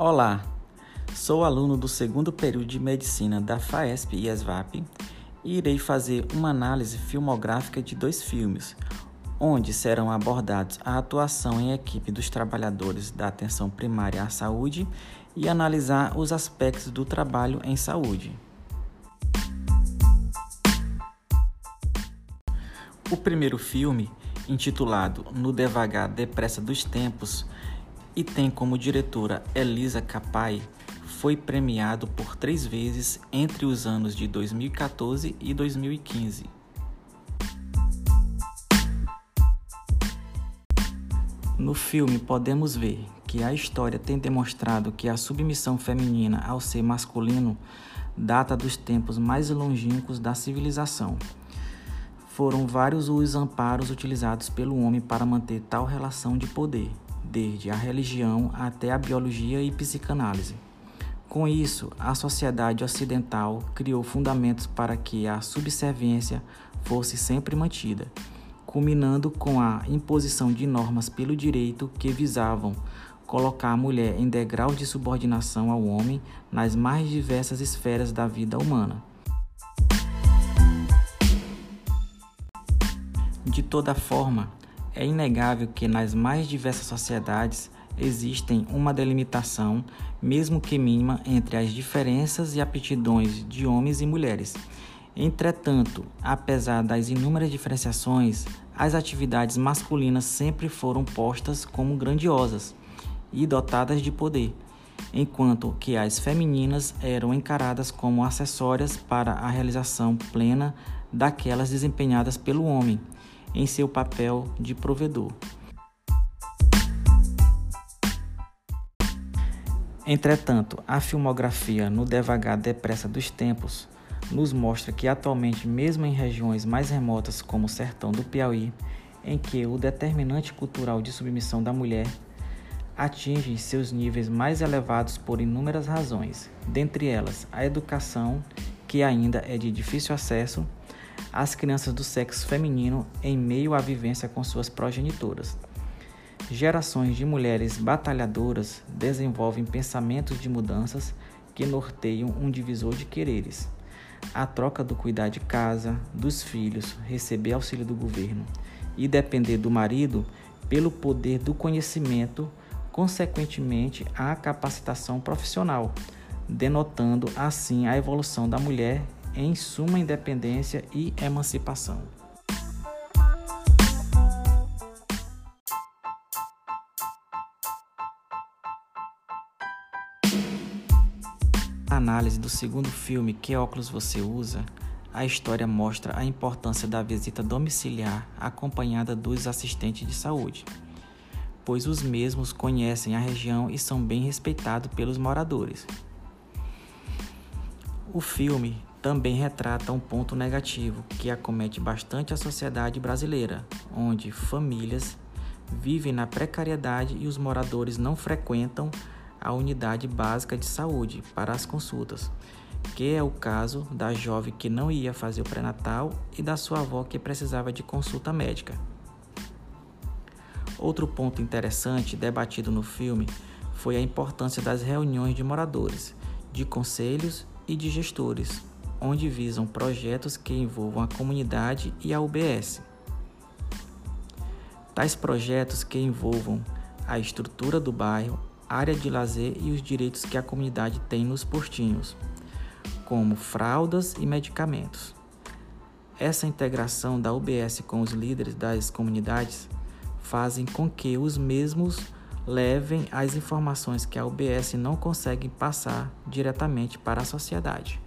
Olá, sou aluno do segundo período de Medicina da FAESP e ESVAP e irei fazer uma análise filmográfica de dois filmes, onde serão abordados a atuação em equipe dos trabalhadores da atenção primária à saúde e analisar os aspectos do trabalho em saúde. O primeiro filme, intitulado No Devagar Depressa dos Tempos, e tem como diretora Elisa Capai, foi premiado por três vezes entre os anos de 2014 e 2015. No filme podemos ver que a história tem demonstrado que a submissão feminina ao ser masculino data dos tempos mais longínquos da civilização. Foram vários os amparos utilizados pelo homem para manter tal relação de poder, desde a religião até a biologia e psicanálise. Com isso, a sociedade ocidental criou fundamentos para que a subserviência fosse sempre mantida, culminando com a imposição de normas pelo direito que visavam colocar a mulher em degrau de subordinação ao homem nas mais diversas esferas da vida humana. De toda forma, é inegável que nas mais diversas sociedades existem uma delimitação, mesmo que mínima, entre as diferenças e aptidões de homens e mulheres. Entretanto, apesar das inúmeras diferenciações, as atividades masculinas sempre foram postas como grandiosas e dotadas de poder, enquanto que as femininas eram encaradas como acessórias para a realização plena daquelas desempenhadas pelo homem em seu papel de provedor. Entretanto, a filmografia no devagar depressa dos tempos nos mostra que atualmente, mesmo em regiões mais remotas como o sertão do Piauí, em que o determinante cultural de submissão da mulher atinge seus níveis mais elevados por inúmeras razões, dentre elas a educação, que ainda é de difícil acesso, as crianças do sexo feminino em meio à vivência com suas progenitoras. Gerações de mulheres batalhadoras desenvolvem pensamentos de mudanças que norteiam um divisor de quereres. A troca do cuidar de casa, dos filhos, receber auxílio do governo e depender do marido pelo poder do conhecimento, consequentemente a capacitação profissional, denotando assim a evolução da mulher em suma independência e emancipação. Análise do segundo filme Que óculos você usa? A história mostra a importância da visita domiciliar acompanhada dos assistentes de saúde, pois os mesmos conhecem a região e são bem respeitados pelos moradores. O filme também retrata um ponto negativo que acomete bastante a sociedade brasileira, onde famílias vivem na precariedade e os moradores não frequentam a unidade básica de saúde para as consultas, que é o caso da jovem que não ia fazer o pré-natal e da sua avó que precisava de consulta médica. Outro ponto interessante debatido no filme foi a importância das reuniões de moradores, de conselhos e de gestores, onde visam projetos que envolvam a comunidade e a UBS. Tais projetos que envolvam a estrutura do bairro, área de lazer e os direitos que a comunidade tem nos postinhos, como fraldas e medicamentos. Essa integração da UBS com os líderes das comunidades fazem com que os mesmos levem as informações que a UBS não consegue passar diretamente para a sociedade.